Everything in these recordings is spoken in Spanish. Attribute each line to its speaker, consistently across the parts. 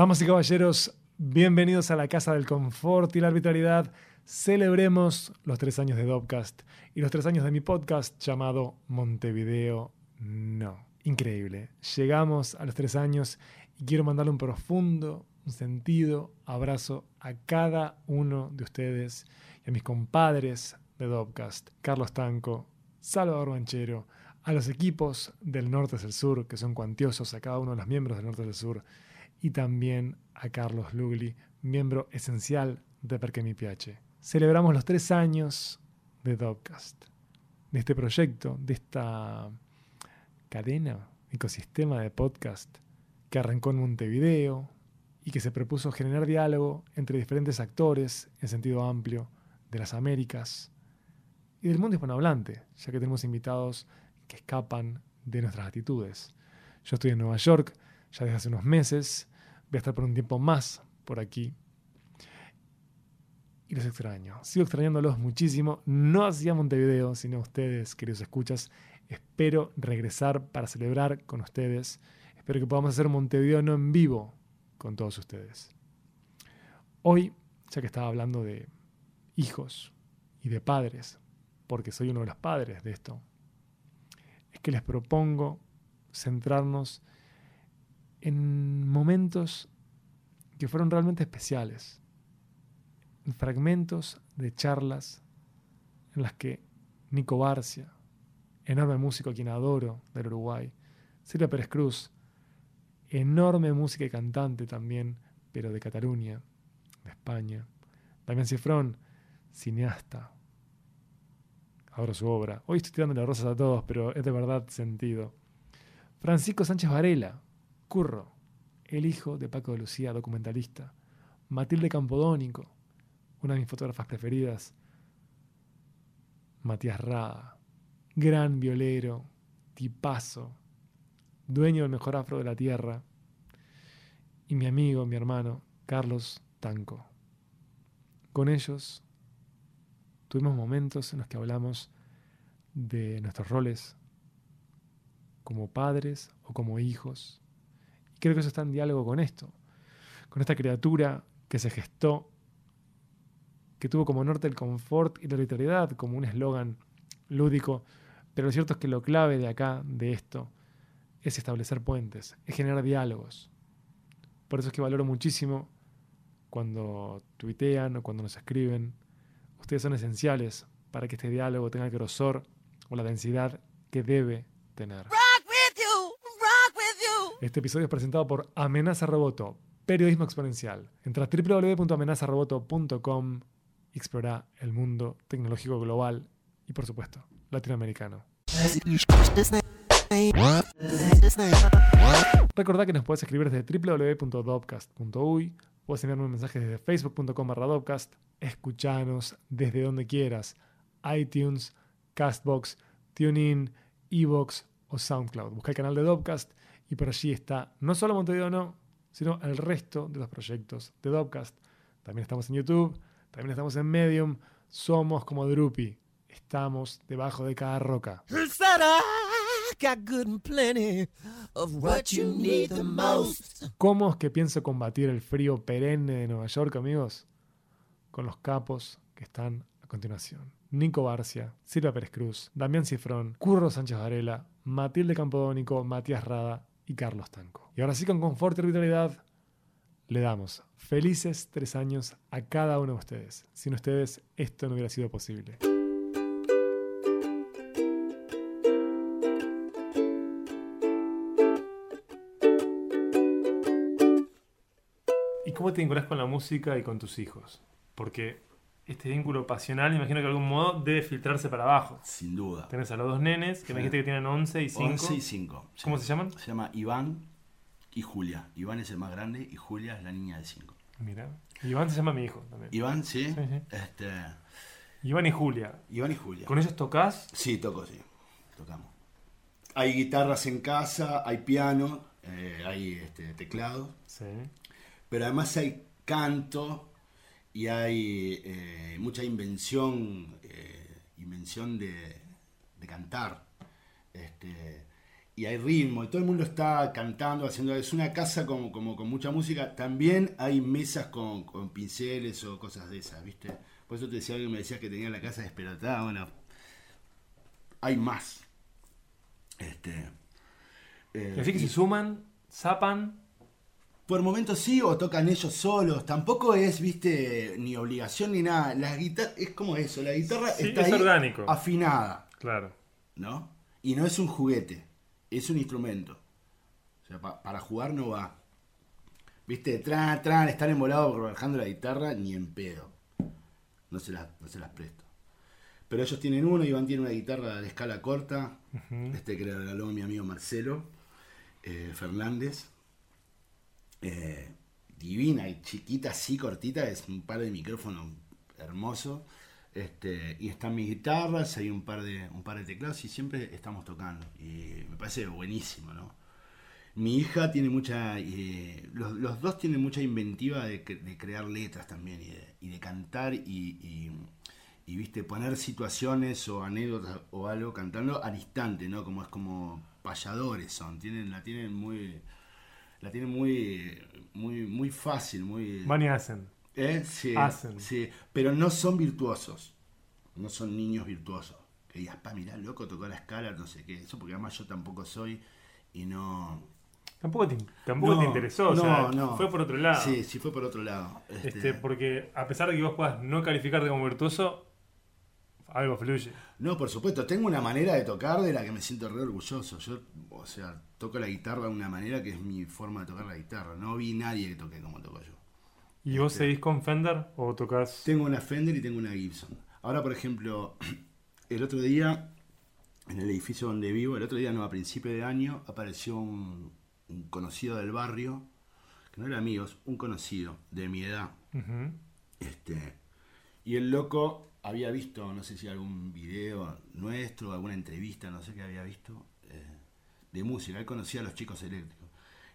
Speaker 1: Damas y caballeros, bienvenidos a la Casa del Confort y la Arbitrariedad. Celebremos los tres años de Dopcast y los tres años de mi podcast llamado Montevideo No. Increíble. Llegamos a los tres años y quiero mandarle un profundo, un sentido abrazo a cada uno de ustedes y a mis compadres de Dopcast, Carlos Tanco, Salvador Banchero, a los equipos del Norte del Sur, que son cuantiosos, a cada uno de los miembros del Norte del Sur, y también a Carlos Lugli, miembro esencial de Perque Mi PH. Celebramos los tres años de Dopcast, de este proyecto, de esta cadena, ecosistema de podcast que arrancó en Montevideo y que se propuso generar diálogo entre diferentes actores en sentido amplio de las Américas y del mundo hispanohablante, ya que tenemos invitados que escapan de nuestras actitudes. Yo estoy en Nueva York ya desde hace unos meses, voy a estar por un tiempo más por aquí. Y los extraño. Sigo extrañándolos muchísimo. No hacía Montevideo, sino ustedes, queridos escuchas. Espero regresar para celebrar con ustedes. Espero que podamos hacer Montevideo no en vivo con todos ustedes. Hoy, ya que estaba hablando de hijos y de padres, porque soy uno de los padres de esto, es que les propongo centrarnos en momentos que fueron realmente especiales, en fragmentos de charlas en las que Nico Barcia, enorme músico a quien adoro del Uruguay, Silvia Pérez Cruz, enorme música y cantante también, pero de Cataluña, de España, Damián Cifrón, cineasta, adoro su obra. Hoy estoy tirando las rosas a todos, pero es de verdad sentido. Francisco Sánchez Varela, Curro, el hijo de Paco de Lucía, documentalista. Matilde Campodónico, una de mis fotógrafas preferidas. Matías Rada, gran violero, tipazo, dueño del mejor afro de la tierra. Y mi amigo, mi hermano, Carlos Tanco. Con ellos tuvimos momentos en los que hablamos de nuestros roles como padres o como hijos. Creo que eso está en diálogo con esto, con esta criatura que se gestó, que tuvo como norte el confort y la literalidad como un eslogan lúdico, pero lo cierto es que lo clave de acá, de esto, es establecer puentes, es generar diálogos. Por eso es que valoro muchísimo cuando tuitean o cuando nos escriben Ustedes son esenciales para que este diálogo tenga el grosor o la densidad que debe tener. Este episodio es presentado por Amenaza Roboto, periodismo exponencial. Entra a www.amenazaroboto.com y explora el mundo tecnológico global y, por supuesto, latinoamericano. Recordá que nos puedes escribir desde www.dopcast.uy Puedes enviarme un mensaje desde facebook.com barra Dopcast. Escuchanos desde donde quieras. iTunes, Castbox, TuneIn, Evox o SoundCloud. Busca el canal de Dopcast y por allí está no solo Montevideo No, sino el resto de los proyectos de Dopcast. También estamos en YouTube, también estamos en Medium. Somos como Droopy. Estamos debajo de cada roca. ¿Cómo es que pienso combatir el frío perenne de Nueva York, amigos? Con los capos que están a continuación. Nico Barcia, Silvia Pérez Cruz, Damián Cifrón, Curro Sánchez Varela, Matilde Campodónico, Matías Rada y Carlos Tanco. Y ahora sí, con confort y arbitrariedad, le damos felices tres años a cada uno de ustedes. Sin ustedes, esto no hubiera sido posible. ¿Cómo te vinculas con la música y con tus hijos? Porque este vínculo pasional, imagino que de algún modo debe filtrarse para abajo.
Speaker 2: Sin duda.
Speaker 1: Tenés a los dos nenes, que me dijiste que tienen 11 y 5.
Speaker 2: 11 y 5.
Speaker 1: ¿Cómo se llaman?
Speaker 2: Se llama Iván y Julia. Iván es el más grande y Julia es la niña de 5.
Speaker 1: Mira. Iván se llama mi hijo también.
Speaker 2: Iván, sí. Este...
Speaker 1: Iván y Julia.
Speaker 2: Iván y Julia.
Speaker 1: ¿Con ellos tocas?
Speaker 2: Sí, toco, sí. Tocamos. Hay guitarras en casa, hay piano, eh, hay este, teclado. Sí pero además hay canto y hay eh, mucha invención, eh, invención de, cantar. Este, y hay ritmo, y todo el mundo está cantando, haciendo. Es una casa como, como con mucha música. También hay mesas con, con pinceles o cosas de esas, ¿viste? Por eso te decía que me decías que tenía la casa despelotada. Bueno, hay más. Este.
Speaker 1: Eh, Así que se suman, zapan.
Speaker 2: Por momentos sí o tocan ellos solos. Tampoco es, viste, ni obligación ni nada. La guitarra es como eso. La guitarra está ahí
Speaker 1: orgánico.
Speaker 2: afinada.
Speaker 1: Claro.
Speaker 2: ¿No? Y no es un juguete es un instrumento. O sea, para jugar no va. ¿Viste? Tran, tran, estar embolado trabajando la guitarra, ni en pedo. No se, las, no se las presto. Pero ellos tienen uno, Iván tiene una guitarra de escala corta, este que le regaló mi amigo Marcelo eh, Fernández. Eh, divina y chiquita, así cortita, es un par de micrófonos hermoso. Este, y están mis guitarras, hay un par, de, un par de teclados y siempre estamos tocando. Y me parece buenísimo, ¿no? Mi hija tiene mucha. Eh, los, dos tienen mucha inventiva de, crear letras también y de, cantar y, viste, poner situaciones o anécdotas o algo cantando al instante, ¿no? Como es como payadores son. Tienen, la tienen muy. La tienen muy. muy, muy fácil, muy.
Speaker 1: Van y hacen.
Speaker 2: ¿Eh? Sí, sí, pero no son virtuosos. No son niños virtuosos. Que digas, pa, mirá, loco, tocó la escala, no sé qué. Eso porque además yo tampoco soy y no...
Speaker 1: Tampoco te, tampoco te interesó, no, no. fue por otro lado.
Speaker 2: Sí, sí fue por otro lado.
Speaker 1: Este... este porque a pesar de que vos puedas no calificarte como virtuoso, algo fluye.
Speaker 2: No, por supuesto, tengo una manera de tocar de la que me siento re orgulloso. Yo, o sea, toco la guitarra de una manera que es mi forma de tocar la guitarra. No vi nadie que toque como toco yo.
Speaker 1: ¿Y vos este, seguís con Fender o tocas?
Speaker 2: Tengo una Fender y tengo una Gibson. Ahora, por ejemplo, el otro día, en el edificio donde vivo, el otro día, no, a principio de año, apareció un, conocido del barrio, que no era amigos, un conocido de mi edad. este, y el loco había visto, no sé si algún video nuestro, alguna entrevista, no sé qué había visto, eh, de música. Él conocía a los chicos eléctricos.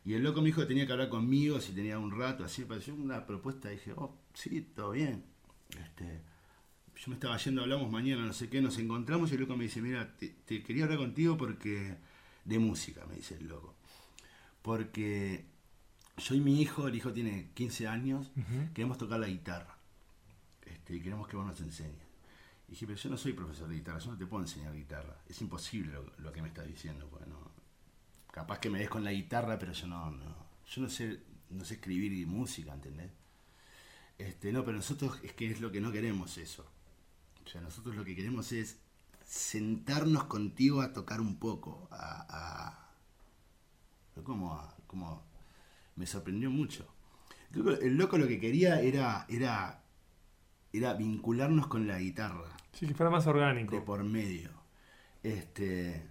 Speaker 2: Y el loco me dijo que tenía que hablar conmigo si tenía un rato, así pareció una propuesta. dije, oh, sí, todo bien. Este, yo me estaba yendo, hablamos mañana, no sé qué, nos encontramos y el loco me dice, mira, te, quería hablar contigo porque de música, me dice el loco. Porque yo y mi hijo, el hijo tiene 15 años, queremos tocar la guitarra. Este, queremos que vos nos enseñes. Y dije, pero yo no soy profesor de guitarra, yo no te puedo enseñar guitarra. Es imposible lo, lo que me estás diciendo, pues no, capaz que me des con la guitarra, pero yo no, yo no sé, no sé escribir música, ¿entendés? Este, no, pero nosotros es que es lo que no queremos eso. O sea, nosotros lo que queremos es sentarnos contigo a tocar un poco, a, como, como me sorprendió mucho. El loco lo que quería era, era, era vincularnos con la guitarra.
Speaker 1: Sí, que fuera más orgánico.
Speaker 2: De por medio. Este,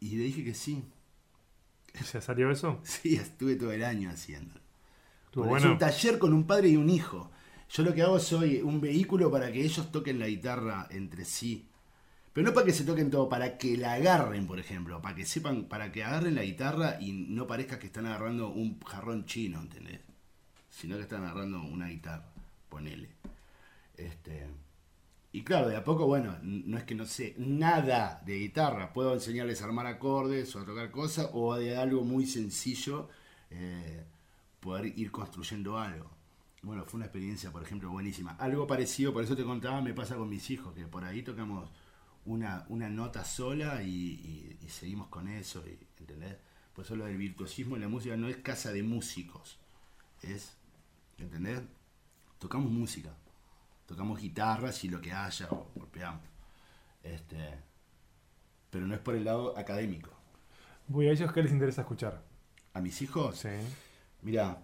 Speaker 2: y le dije que sí.
Speaker 1: ¿Se salió eso?
Speaker 2: Sí, estuve todo el año haciendo. Es un taller con un padre y un hijo. Yo lo que hago soy un vehículo para que ellos toquen la guitarra entre sí. Pero no para que se toquen todo, para que la agarren, por ejemplo. Para que sepan, para que agarren la guitarra y no parezca que están agarrando un jarrón chino, ¿entendés? Sino que están agarrando una guitarra, ponele. Este. Y claro, de a poco, bueno, no es que no sé nada de guitarra, puedo enseñarles a armar acordes o a tocar cosas, o de algo muy sencillo, eh, poder ir construyendo algo. Bueno, fue una experiencia, por ejemplo, buenísima. Algo parecido, por eso te contaba, me pasa con mis hijos, que por ahí tocamos una, una nota sola y, seguimos con eso, y, ¿entendés? Por eso lo del virtuosismo en la música no es casa de músicos, es, ¿entendés? Tocamos música tocamos guitarras y lo que haya, o golpeamos. Este, pero no es por el lado académico.
Speaker 1: Voy a ellos qué les interesa escuchar.
Speaker 2: ¿A mis hijos?
Speaker 1: Sí.
Speaker 2: Mira,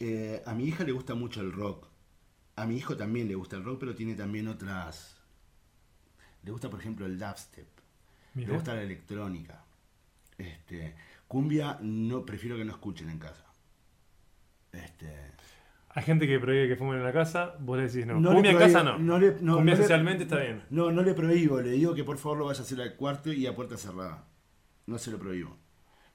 Speaker 2: eh, a mi hija le gusta mucho el rock. A mi hijo también le gusta el rock, pero tiene también otras. Le gusta, por ejemplo, el dubstep. Le gusta la electrónica. Este, cumbia no prefiero que no escuchen en casa. Este,
Speaker 1: hay gente que prohíbe que fumen en la casa, vos le decís no. no Cumbia en casa no. no, le, no Cumbia socialmente está bien.
Speaker 2: No, no le prohíbo, le digo que por favor lo vaya a hacer al cuarto y a puerta cerrada. No se lo prohíbo.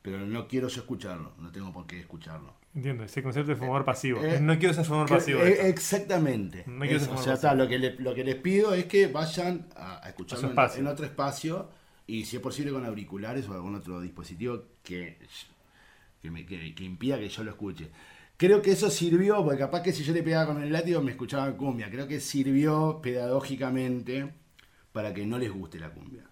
Speaker 2: Pero no quiero yo escucharlo, no tengo por qué escucharlo.
Speaker 1: Entiendo, ese concepto de fumador pasivo. Eh, no quiero ser fumador pasivo.
Speaker 2: Eh, exactamente. o sea, está, lo, que lo que les pido es que vayan a, escucharlo en, otro espacio Y si es posible con auriculares o algún otro dispositivo que, que, me, que, que impida que yo lo escuche. Creo que eso sirvió, porque capaz que si yo le pegaba con el látigo me escuchaban cumbia. Creo que sirvió pedagógicamente para que no les guste la cumbia.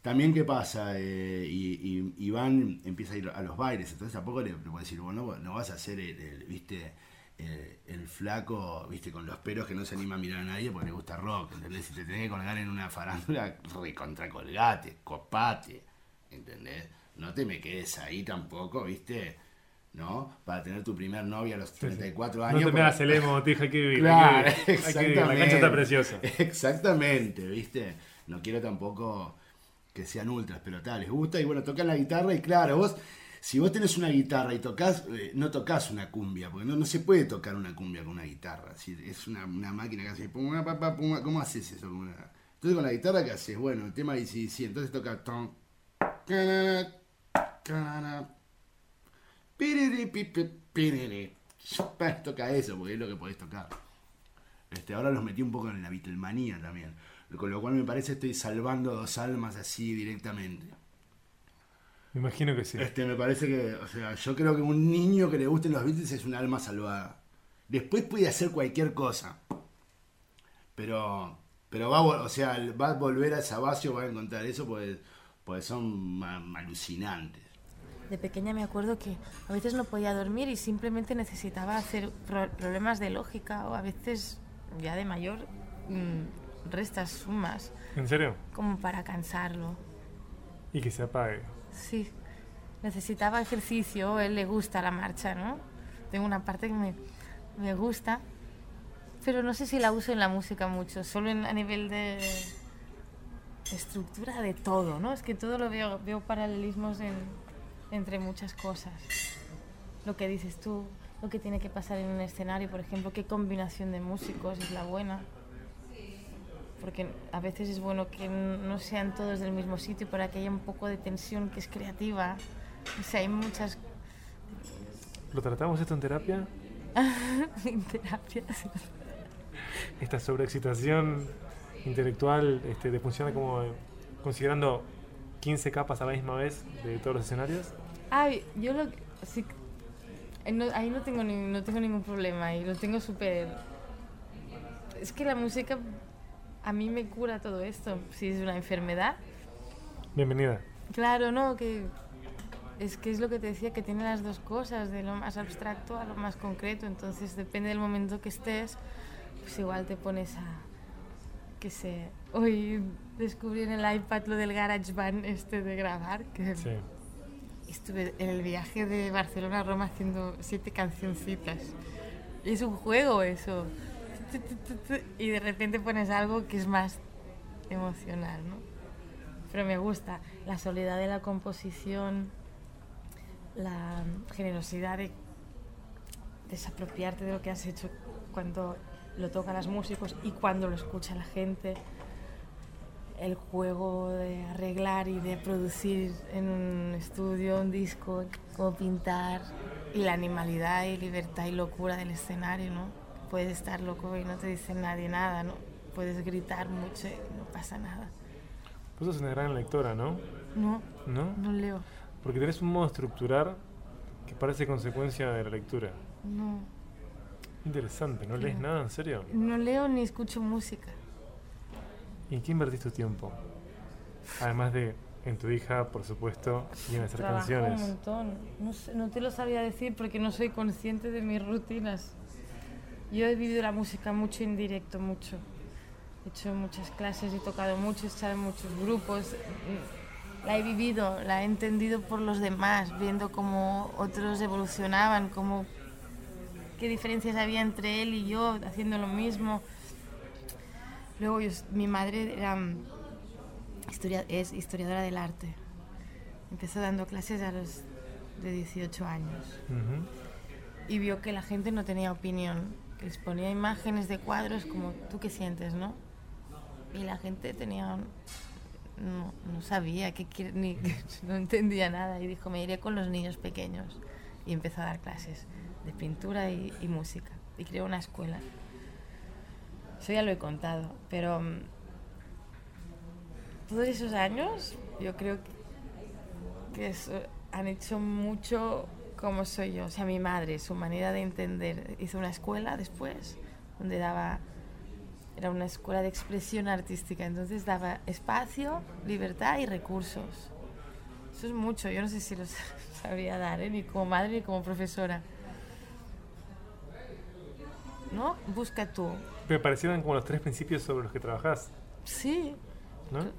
Speaker 2: También, ¿qué pasa? Eh, y, Iván empieza a ir a los bailes, entonces tampoco le, le puedo decir, bueno, no vas a hacer el, viste, el, flaco, viste, con los pelos que no se anima a mirar a nadie porque le gusta rock, ¿entendés? Si te tenés que colgar en una farándula, recontracolgate, copate, ¿entendés? No te me quedes ahí tampoco, viste ¿no? Para tener tu primer novia a los 34 años.
Speaker 1: No te me hagas el emo, tija, hay que vivir. Claro, exactamente. La cancha está preciosa.
Speaker 2: Exactamente, ¿viste? No quiero tampoco que sean ultras, pero tal, les gusta. Y bueno, tocan la guitarra y claro, vos, si vos tenés una guitarra y tocas, eh, no tocas una cumbia, porque no, no se puede tocar una cumbia con una guitarra. Si es una, una máquina que hace, pum, pum, ¿cómo haces eso? Entonces con la guitarra, ¿qué haces? Bueno, el tema dice, sí, entonces toca... Toca eso, porque es lo que podés tocar. Este, ahora los metí un poco en la Beatlemanía también. Con lo cual me parece estoy salvando dos almas así directamente.
Speaker 1: Me imagino que sí.
Speaker 2: Este, me parece que, o sea, yo creo que un niño que le gusten los Beatles es un alma salvada. Después puede hacer cualquier cosa. Pero, pero va, o sea, va a volver a esa base o va a encontrar eso, pues, pues son alucinantes
Speaker 3: de pequeña me acuerdo que a veces no podía dormir y simplemente necesitaba hacer problemas de lógica o a veces ya de mayor mm, restas sumas.
Speaker 1: ¿En serio?
Speaker 3: Como para cansarlo.
Speaker 1: Y que se apague.
Speaker 3: Sí. Necesitaba ejercicio, a él le gusta la marcha, ¿no? Tengo una parte que me, me gusta, pero no sé si la uso en la música mucho, solo en, a nivel de estructura de todo, ¿no? Es que todo lo veo, veo paralelismos en, entre muchas cosas. Lo que dices tú, lo que tiene que pasar en un escenario, por ejemplo, qué combinación de músicos es la buena. Porque a veces es bueno que no sean todos del mismo sitio para que haya un poco de tensión que es creativa. O sea, hay muchas...
Speaker 1: ¿Lo tratamos esto en terapia?
Speaker 3: en terapia,
Speaker 1: Esta sobreexcitación intelectual este, funciona como considerando 15 capas a la misma vez de todos los escenarios?
Speaker 3: Ay, yo lo sí, eh, ahí no tengo ni, no tengo ningún problema y lo tengo súper es que la música a mí me cura todo esto si es una enfermedad.
Speaker 1: Bienvenida.
Speaker 3: Claro no que es que es lo que te decía que tiene las dos cosas de lo más abstracto a lo más concreto entonces depende del momento que estés pues igual te pones a que sé hoy descubrí en el iPad lo del GarageBand este de grabar que sí estuve en el viaje de Barcelona a Roma haciendo siete cancioncitas. Es un juego eso. Y de repente pones algo que es más emocional, ¿no? Pero me gusta la soledad de la composición, la generosidad de desapropiarte de lo que has hecho cuando lo tocan los músicos y cuando lo escucha la gente el juego de arreglar y de producir en un estudio un disco, como pintar, y la animalidad y libertad y locura del escenario, ¿no? Puedes estar loco y no te dice nadie nada, ¿no? Puedes gritar mucho y no pasa nada.
Speaker 1: Pues sos una gran lectora, ¿no?
Speaker 3: No. ¿No? No leo.
Speaker 1: Porque tenés un modo de estructurar que parece consecuencia de la lectura.
Speaker 3: No.
Speaker 1: Interesante, ¿no lees nada, en serio?
Speaker 3: No leo ni escucho música.
Speaker 1: ¿Y en qué invertís tu tiempo? Además de en tu hija, por supuesto, y en hacer
Speaker 3: Trabajo
Speaker 1: canciones.
Speaker 3: un montón. No, no, te lo sabía decir porque no soy consciente de mis rutinas. Yo he vivido la música mucho en directo, mucho. He hecho muchas clases, he tocado mucho, he estado en muchos grupos. La he vivido, la he entendido por los demás, viendo cómo otros evolucionaban, cómo, qué diferencias había entre él y yo haciendo lo mismo. Luego mi madre era, mm, historia, es historiadora del arte. Empezó dando clases a los de 18 años. Y vio que la gente no tenía opinión, que les ponía imágenes de cuadros como tú que sientes, ¿no? Y la gente tenía no, no, sabía qué ni no entendía nada y dijo me iré con los niños pequeños y empezó a dar clases de pintura y, y música y creó una escuela eso ya lo he contado, pero mm, todos esos años, yo creo que, han hecho mucho como soy yo. O sea, mi madre, su manera de entender, hizo una escuela después donde daba, era una escuela de expresión artística, entonces daba espacio, libertad y recursos. Eso es mucho, yo no sé si lo sabría dar, ¿eh? ni como madre ni como profesora. ¿No? Busca tú.
Speaker 1: Me parecieron como los tres principios sobre los que trabajás.
Speaker 3: Sí,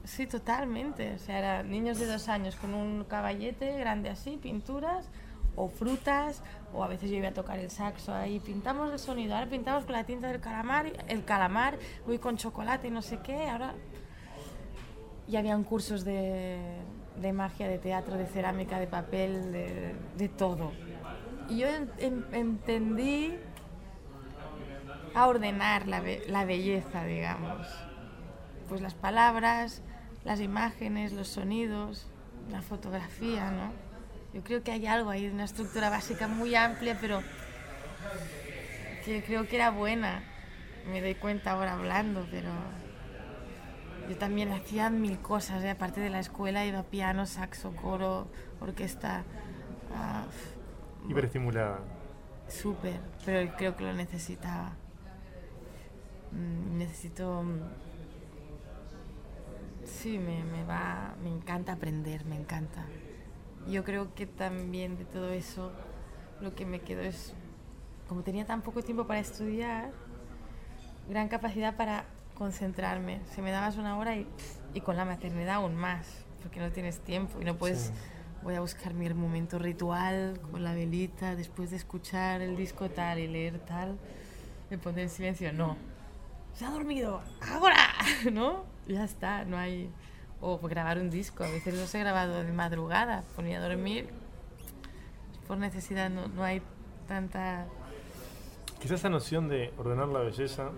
Speaker 3: Sí, totalmente. O sea, eran niños de dos años con un caballete grande así, pinturas o frutas, o a veces yo iba a tocar el saxo ahí, pintamos el sonido, ahora pintamos con la tinta del calamar, el calamar, voy con chocolate y no sé qué, ahora... Y habían cursos de, de magia, de teatro, de cerámica, de papel, de, de todo. Y yo entendí a ordenar la, la belleza, digamos pues las palabras, las imágenes, los sonidos, la fotografía, ¿no? Yo creo que hay algo ahí, una estructura básica muy amplia, pero que creo que era buena. Me doy cuenta ahora hablando, pero yo también hacía mil cosas, ¿eh? aparte de la escuela iba a piano, saxo, coro, orquesta.
Speaker 1: Uh, Hiperestimulada.
Speaker 3: Súper, pero creo que lo necesitaba. Mm, necesito mm, Sí, me, me, va, me encanta aprender, me encanta. Yo creo que también de todo eso lo que me quedó es, como tenía tan poco tiempo para estudiar, gran capacidad para concentrarme. Se me dabas una hora y, y con la maternidad aún más, porque no tienes tiempo y no puedes... Voy a buscar mi momento ritual con la velita, después de escuchar el disco tal y leer tal, me pondré en silencio. No, se ha dormido, ahora, ¿no? Ya está, no hay... O grabar un disco, a veces los he grabado de madrugada, ponía a dormir, por necesidad no, no hay tanta...
Speaker 1: Quizás esa noción de ordenar la belleza,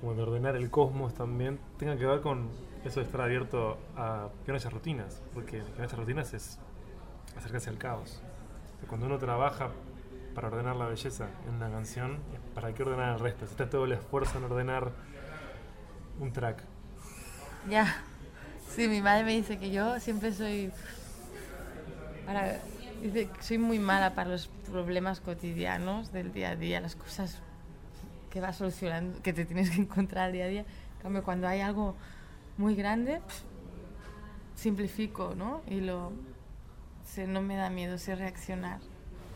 Speaker 1: como de ordenar el cosmos también, tenga que ver con eso de estar abierto a que no rutinas, porque que no rutinas es acercarse al caos. Cuando uno trabaja para ordenar la belleza en una canción, ¿para qué ordenar el resto? Si está todo el esfuerzo en ordenar un track.
Speaker 3: Ya. Sí, mi madre me dice que yo siempre soy. Para, dice soy muy mala para los problemas cotidianos del día a día, las cosas que vas solucionando, que te tienes que encontrar al día a día. Cambio, cuando hay algo muy grande, simplifico, ¿no? Y lo. no me da miedo, sé reaccionar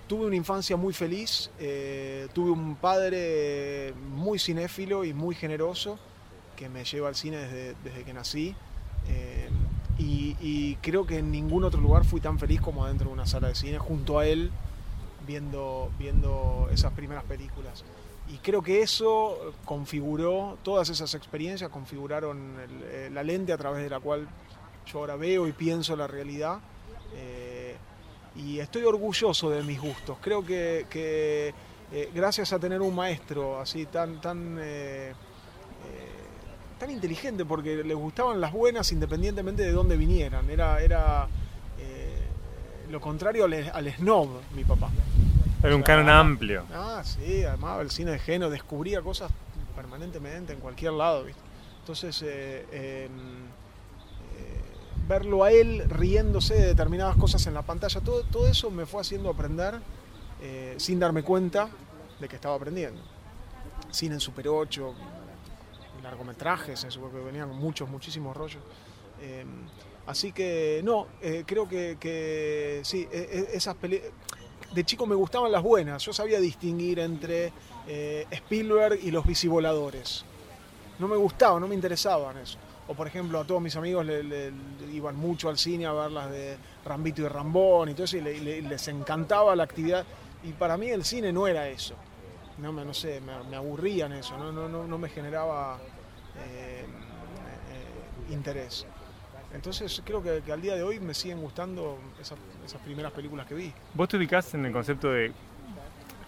Speaker 4: tuve una infancia muy feliz, eh, tuve un padre muy cinéfilo y muy generoso que me lleva al cine desde, que nací. Eh, y, creo que en ningún otro lugar fui tan feliz como adentro de una sala de cine, junto a él, viendo, viendo esas primeras películas. Y creo que eso configuró, todas esas experiencias configuraron eh, la lente a través de la cual yo ahora veo y pienso la realidad y estoy orgulloso de mis gustos. Creo que, eh, gracias a tener un maestro así tan, tan, eh, eh, tan inteligente, porque le gustaban las buenas independientemente de dónde vinieran. Era, era lo contrario al, snob, mi papá.
Speaker 1: Era un canon amplio.
Speaker 4: Ah, sí, además el cine de género, descubría cosas permanentemente en cualquier lado. Entonces, em, verlo a él riéndose de determinadas cosas en la pantalla, todo, todo eso me fue haciendo aprender eh, sin darme cuenta de que estaba aprendiendo. Cine en Super 8, largometrajes, en que venían muchos, muchísimos rollos. Em, así que no, eh, creo que, que, sí, e, e, esas películas... De chico me gustaban las buenas, yo sabía distinguir entre eh, Spielberg y los bicivoladores. No me gustaba, no me interesaban eso o por ejemplo a todos mis amigos le, iban mucho al cine a ver las de Rambito y Rambón y todo eso y les encantaba la actividad y para mí el cine no era eso no, no sé, me, aburrían eso no, no, no, me generaba eh, eh, interés entonces creo que, al día de hoy me siguen gustando esas, esas primeras películas que vi.
Speaker 1: ¿Vos te ubicás en el concepto de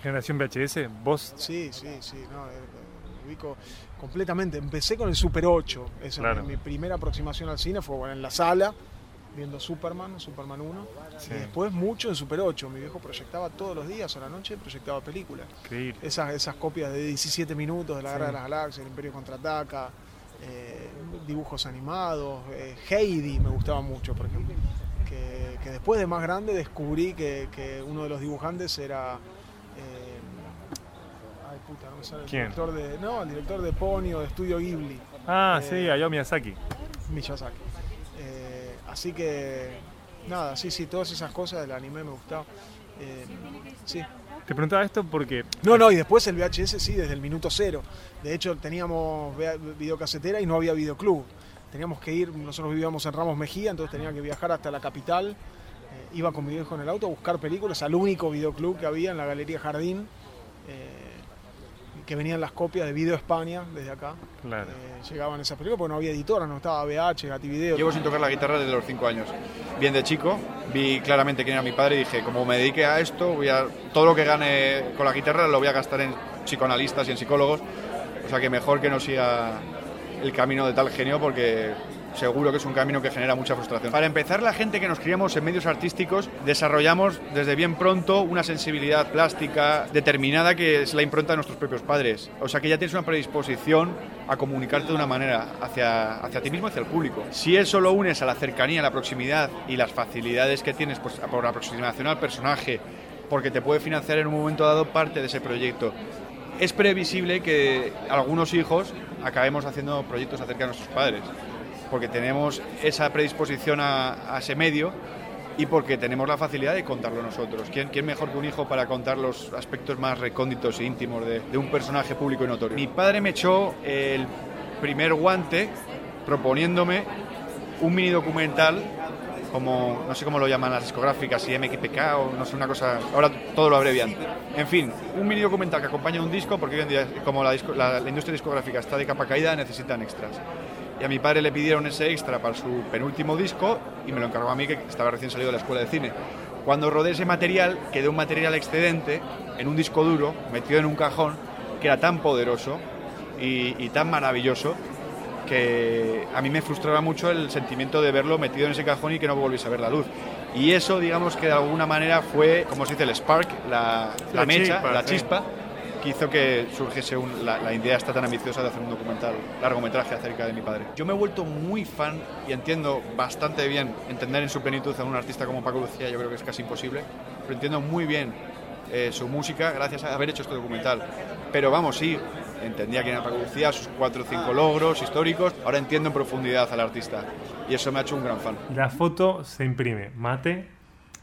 Speaker 1: generación VHS? ¿Vos?
Speaker 4: Sí, sí, sí. No, eh, ubico completamente. Empecé con el Super 8. mi, primera aproximación al cine fue en la sala, viendo Superman, Superman 1. Y después mucho en Super 8. Mi viejo proyectaba todos los días a la noche, proyectaba películas. Esas, esas copias de 17 minutos de la Guerra de las Galaxias, El Imperio Contraataca. eh, dibujos animados, eh, Heidi me gustaba mucho, por ejemplo. Que, que después de más grande descubrí que, que uno de los dibujantes era. Puta, no me sale el
Speaker 1: ¿Quién?
Speaker 4: director de. No, el director de Pony o de Estudio Ghibli,
Speaker 1: Ah,
Speaker 4: Eh,
Speaker 1: sí, Hayao Miyazaki.
Speaker 4: Miyazaki. Eh, así que. Nada, sí, sí, todas esas cosas del anime me gustaban. Eh, sí.
Speaker 1: Te preguntaba esto porque
Speaker 4: No, no, y después el VHS sí, desde el minuto cero. De hecho, teníamos videocasetera y no había videoclub. Teníamos que ir, nosotros vivíamos en Ramos Mejía, entonces tenía que viajar hasta la capital. Eh, iba con mi viejo en el auto a buscar películas al único videoclub que había en la Galería Jardín, eh, que venían las copias de Video España desde acá.
Speaker 1: Claro.
Speaker 4: Eh, llegaban esas películas porque no había editora, no estaba VH, Gativideo.
Speaker 5: Llevo sin tocar la guitarra desde los 5 años. Bien de chico, vi claramente quién era mi padre y dije, como me dedique a esto, voy a, todo lo que gane con la guitarra lo voy a gastar en psicoanalistas y en psicólogos. O sea que mejor que no siga el camino de tal genio porque seguro que es un camino que genera mucha frustración. Para empezar, la gente que nos criamos en medios artísticos desarrollamos desde bien pronto una sensibilidad plástica determinada que es la impronta de nuestros propios padres. O sea que ya tienes una predisposición a comunicarte de una manera hacia, hacia ti mismo, hacia el público. Si eso lo unes a la cercanía, la proximidad y las facilidades que tienes pues, por aproximación al personaje, porque te puede financiar en un momento dado parte de ese proyecto, es previsible que algunos hijos acabemos haciendo proyectos acerca de nuestros padres, porque tenemos esa predisposición a, a ese medio y porque tenemos la facilidad de contarlo nosotros. ¿Quién, quién mejor que un hijo para contar los aspectos más recónditos e íntimos de, de un personaje público y notorio? Mi padre me echó el primer guante proponiéndome un mini documental como no sé cómo lo llaman las discográficas, si MXPK o no sé, una cosa, ahora todo lo abrevian. En fin, un mini documental que acompaña un disco, porque hoy en día, como la, disco- la- la industria discográfica está de capa caída, necesitan extras. Y a mi padre le pidieron ese extra para su penúltimo disco y me lo encargó a mí, que estaba recién salido de la escuela de cine. Cuando rodé ese material, quedó un material excedente en un disco duro, metido en un cajón, que era tan poderoso y, y tan maravilloso que a mí me frustraba mucho el sentimiento de verlo metido en ese cajón y que no volviese a ver la luz. Y eso, digamos que de alguna manera fue, como se dice, el spark, la, la
Speaker 1: La
Speaker 5: mecha,
Speaker 1: chispa,
Speaker 5: la
Speaker 1: sí.
Speaker 5: Que hizo que surgiese un- la, la idea esta tan ambiciosa de hacer un documental, largometraje acerca de mi padre. Yo me he vuelto muy fan y entiendo bastante bien entender en su plenitud a un artista como Paco Lucía, yo creo que es casi imposible, pero entiendo muy bien eh, su música gracias a haber hecho este documental. Pero vamos, sí, entendía quién era Paco Lucía, sus cuatro o cinco logros históricos, ahora entiendo en profundidad al artista y eso me ha hecho un gran fan.
Speaker 1: la foto se imprime, mate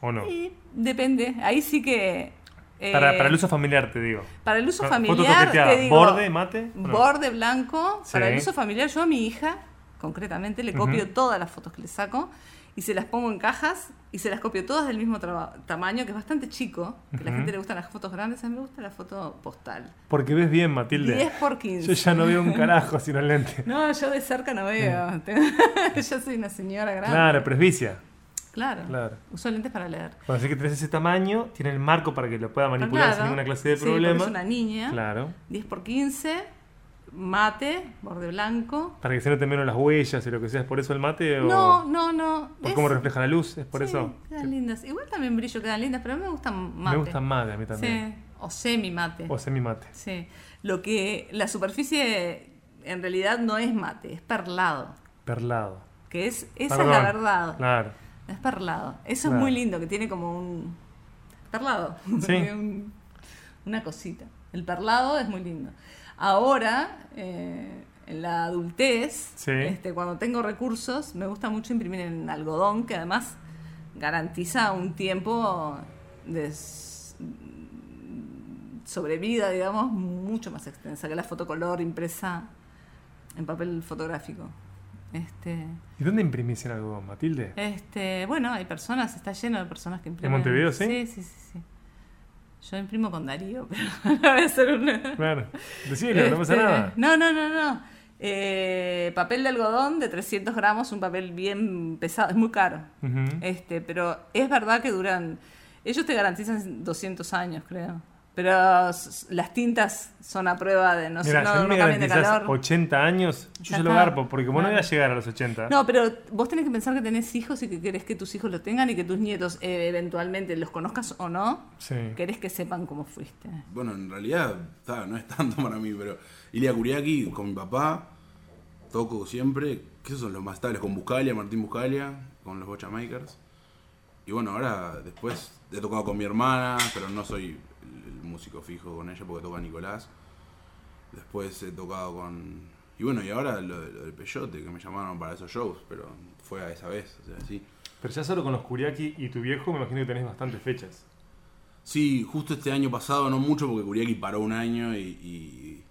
Speaker 1: o no.
Speaker 6: Y depende, ahí sí que... eh,
Speaker 1: Para, para el uso familiar, te digo.
Speaker 6: para el uso
Speaker 1: Foto
Speaker 6: familiar, te digo,
Speaker 1: ¿borde, mate? no?
Speaker 6: Borde blanco. Para el
Speaker 1: Sí.
Speaker 6: uso familiar, yo a mi hija, concretamente, le copio
Speaker 1: Ujú.
Speaker 6: todas las fotos que le saco y se las pongo en cajas y se las copio todas del mismo tamaño, que es bastante chico, que a la gente le gustan las fotos grandes, a mí me gusta la foto postal.
Speaker 1: Porque ves bien, Matilde.
Speaker 6: 10 por 15.
Speaker 1: Yo ya no veo un carajo sin el lente.
Speaker 6: No, yo de cerca no veo. yo soy una señora grande.
Speaker 1: Claro, presbicia.
Speaker 6: Claro.
Speaker 1: Claro.
Speaker 6: Uso lentes para leer.
Speaker 1: Cuando sé que tenés ese tamaño, tiene el marco para que lo pueda manipular
Speaker 6: Claro.
Speaker 1: sin ninguna clase de
Speaker 6: Sí,
Speaker 1: problema.
Speaker 6: es una niña.
Speaker 1: Claro.
Speaker 6: 10 por 15, mate, borde blanco.
Speaker 1: Para que se noten menos las huellas y lo que sea. ¿Es por eso el mate? O
Speaker 6: No, no, no.
Speaker 1: por
Speaker 6: es-
Speaker 1: cómo refleja la luz? ¿Es por
Speaker 6: sí,
Speaker 1: eso?
Speaker 6: Quedan lindas. Igual también brillo quedan lindas, pero a mí me gustan mate.
Speaker 1: Me gusta mate a mí también.
Speaker 6: Sí, o semi mate.
Speaker 1: O semi mate.
Speaker 6: Sí. Lo que la superficie en realidad no es mate, es perlado.
Speaker 1: Perlado.
Speaker 6: Que es, esa
Speaker 1: Perdón.
Speaker 6: es la verdad.
Speaker 1: Claro.
Speaker 6: Es perlado. Eso
Speaker 1: Claro.
Speaker 6: es muy lindo, que tiene como un. Perlado.
Speaker 1: Sí.
Speaker 6: Un- una cosita. El perlado es muy lindo. Ahora, eh, en la adultez,
Speaker 1: Sí.
Speaker 6: este, cuando tengo recursos, me gusta mucho imprimir en algodón, que además garantiza un tiempo de sobrevida, digamos, mucho más extensa que la fotocolor impresa en papel fotográfico. Este,
Speaker 1: ¿Y dónde imprimís en algodón, Matilde?
Speaker 6: este, bueno, hay personas, está lleno de personas que imprimen.
Speaker 1: Montevideo, sí?
Speaker 6: Sí, sí, sí. sí. Yo imprimo con Darío, pero no voy a hacer una.
Speaker 1: Claro. Decilo, no pasa
Speaker 6: Este,
Speaker 1: nada.
Speaker 6: No, no, no, no. Eh, papel de algodón de 300 gramos, un papel bien pesado, es muy caro. Este, pero es verdad que duran. Ellos te garantizan 200 años, creo. Pero las tintas son a prueba de no,
Speaker 1: Mira,
Speaker 6: no, no
Speaker 1: me
Speaker 6: cambian de
Speaker 1: garantizás
Speaker 6: calor.
Speaker 1: 80 años, yo
Speaker 6: Ya
Speaker 1: ya lo garpo, porque como no voy a llegar a los 80.
Speaker 6: No, pero vos tenés que pensar que tenés hijos y que querés que tus hijos lo tengan y que tus nietos eh, eventualmente los conozcas o no.
Speaker 1: Sí.
Speaker 6: Querés que sepan cómo fuiste.
Speaker 7: Bueno, en realidad no es tanto para mí, pero Ilia Kuriaki con mi papá, toco siempre, que esos son los más estables, con Buscalia, Martín Buscalia, con los Bocha Makers. Y bueno, ahora después he tocado con mi hermana, pero no soy el, el músico fijo con ella porque toca Nicolás. Después he tocado con... Y bueno, y ahora lo, lo del Peyote, que me llamaron para esos shows, pero fue a esa vez, o sea, sí.
Speaker 1: Pero ya solo con los Kuriaki y tu viejo me imagino que tenés bastantes fechas.
Speaker 7: Sí, justo este año pasado, no mucho, porque Kuriaki paró un año y, y,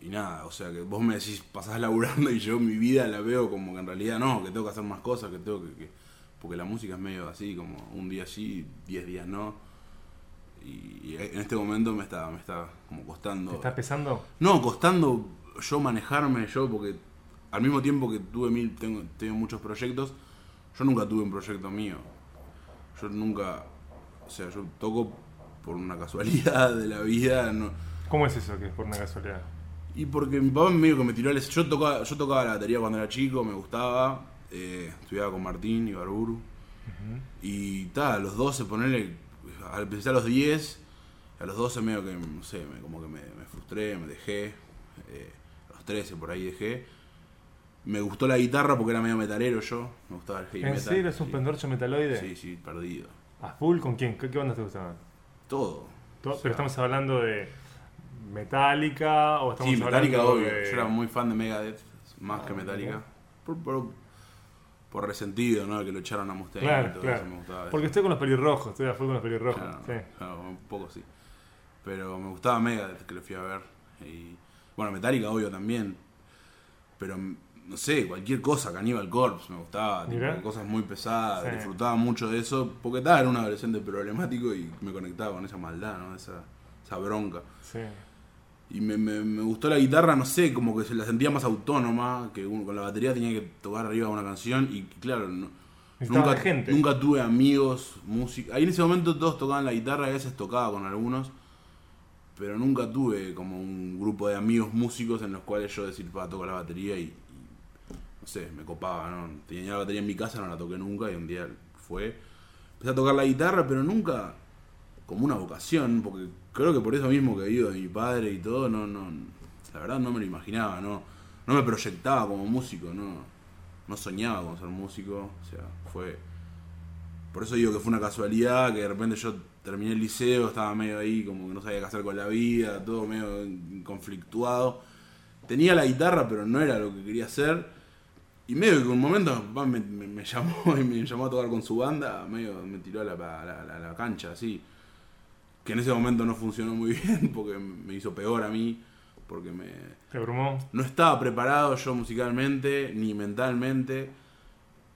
Speaker 7: y nada, o sea, que vos me decís, pasás laburando y yo mi vida la veo como que en realidad no, que tengo que hacer más cosas, que tengo que... que- porque la música es medio así, como un día sí, diez días no. Y, y en este momento me está, me está como costando...
Speaker 1: ¿Te está pesando?
Speaker 7: No, costando yo manejarme, yo, porque al mismo tiempo que tuve mil, tengo, tengo muchos proyectos, yo nunca tuve un proyecto mío. Yo nunca, o sea, yo toco por una casualidad de la vida, no,
Speaker 1: ¿Cómo es eso que es por una casualidad?
Speaker 7: y porque mi papá medio que me tiró al... Yo tocaba, yo tocaba la batería cuando era chico, me gustaba, eh, estudiaba con Martín y Barburu, y tal, a los 12, ponerle, al empecé a los 10, a los 12 medio que, no sé, me, como que me, me frustré, me dejé, eh, a los 13 por ahí dejé. Me gustó la guitarra porque era medio metalero yo, me gustaba el heavy
Speaker 1: ¿En
Speaker 7: metal.
Speaker 1: serio es un
Speaker 7: sí.
Speaker 1: pendorcho metaloide?
Speaker 7: Sí, sí, perdido.
Speaker 1: ¿A full con quién? ¿Qué, qué bandas te gustaban?
Speaker 7: Todo.
Speaker 1: To-
Speaker 7: O sea,
Speaker 1: Pero estamos hablando de Metallica o estamos
Speaker 7: Sí, Metallica,
Speaker 1: hablando
Speaker 7: obvio.
Speaker 1: de...
Speaker 7: Yo era muy fan de Megadeth, más que Metallica. Por, por, por resentido, ¿no? Que lo echaron a Mustaine
Speaker 1: Claro,
Speaker 7: todo
Speaker 1: claro.
Speaker 7: eso me gustaba.
Speaker 1: Porque estoy con los pelirrojos, estoy a full con los pelirrojos.
Speaker 7: Claro,
Speaker 1: sí.
Speaker 7: claro, un poco sí. Pero me gustaba Megadeth, que lo fui a ver. Y, bueno, Metallica, obvio, también. Pero, no sé, cualquier cosa, Cannibal Corpse me gustaba. tipo, cosas muy pesadas,
Speaker 1: Sí.
Speaker 7: disfrutaba mucho de eso. Porque estaba, era un adolescente problemático y me conectaba con esa maldad, ¿no? Esa, esa bronca.
Speaker 1: sí.
Speaker 7: Y me, me- me gustó la guitarra, no sé, como que se la sentía más autónoma, que uno con la batería tenía que tocar arriba una canción y claro, no- nunca,
Speaker 1: gente.
Speaker 7: nunca tuve amigos, música. Ahí en ese momento todos tocaban la guitarra a veces tocaba con algunos, pero nunca tuve como un grupo de amigos músicos en los cuales yo decir, pa, toco la batería y, y, no sé, me copaba, ¿no? Tenía la batería en mi casa, no la toqué nunca y un día fue. Empecé a tocar la guitarra, pero nunca como una vocación, porque creo que por eso mismo que he ido de mi padre y todo, no, no, la verdad no me lo imaginaba, no, no me proyectaba como músico, no, no soñaba con ser músico, o sea, fue, por eso digo que fue una casualidad, que de repente yo terminé el liceo, estaba medio ahí como que no sabía qué hacer con la vida, todo medio conflictuado, tenía la guitarra pero no era lo que quería hacer, y medio que en un momento me, llamó y me llamó a tocar con su banda, medio me tiró a la- a la cancha, así. Que en ese momento no funcionó muy bien porque me hizo peor a mí, porque me,
Speaker 1: ¿Te abrumó?
Speaker 7: no estaba preparado yo musicalmente ni mentalmente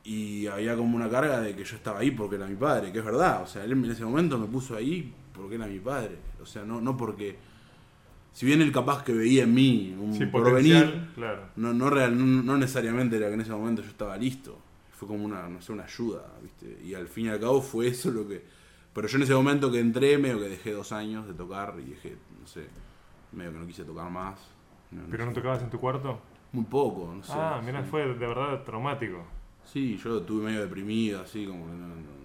Speaker 7: y había como una carga de que yo estaba ahí porque era mi padre, que es verdad, o sea, él en ese momento me puso ahí porque era mi padre, o sea, no, no porque, si bien él capaz que veía en mí un
Speaker 1: Sí,
Speaker 7: porvenir,
Speaker 1: claro.
Speaker 7: no, no, real, no, no necesariamente era que en ese momento yo estaba listo. Fue como una, no sé, una ayuda, ¿viste? Y al fin y al cabo fue eso lo que... Pero yo en ese momento que entré, medio que dejé dos años de tocar y dejé, no sé, medio que no quise tocar más. No,
Speaker 1: ¿Pero
Speaker 7: no sé.
Speaker 1: tocabas en tu cuarto?
Speaker 7: Muy poco, no sé.
Speaker 1: ah, mira, fue de verdad traumático.
Speaker 7: Sí, yo estuve medio deprimido, así como que no... no-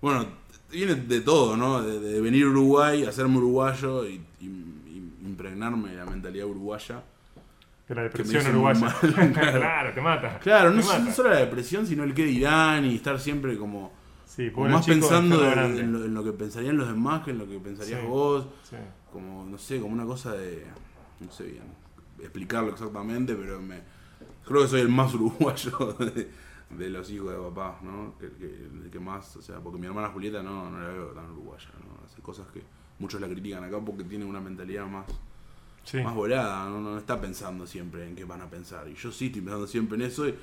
Speaker 7: Bueno, viene de todo, ¿no? De, de venir a Uruguay, hacerme uruguayo y, y- y impregnarme de la mentalidad uruguaya.
Speaker 1: De la
Speaker 7: Que
Speaker 1: depresión uruguaya.
Speaker 7: claro.
Speaker 1: claro, te mata.
Speaker 7: Claro, no,
Speaker 1: Te mata.
Speaker 7: solo la depresión, sino el qué dirán y estar siempre como,
Speaker 1: Sí,
Speaker 7: más pensando en, lo, en lo que pensarían los demás que en lo que pensarías
Speaker 1: Sí.
Speaker 7: vos.
Speaker 1: Sí.
Speaker 7: Como, no sé, como una cosa de. No sé bien explicarlo exactamente, pero me creo que soy el más uruguayo de, de los hijos de papá, ¿no? Que, que- el que más, o sea, porque mi hermana Julieta no, no la veo tan uruguaya, ¿no? Hace cosas que muchos la critican acá porque tiene una mentalidad más
Speaker 1: Sí.
Speaker 7: más volada, ¿no? no está pensando siempre en qué van a pensar. Y yo sí estoy pensando siempre en eso y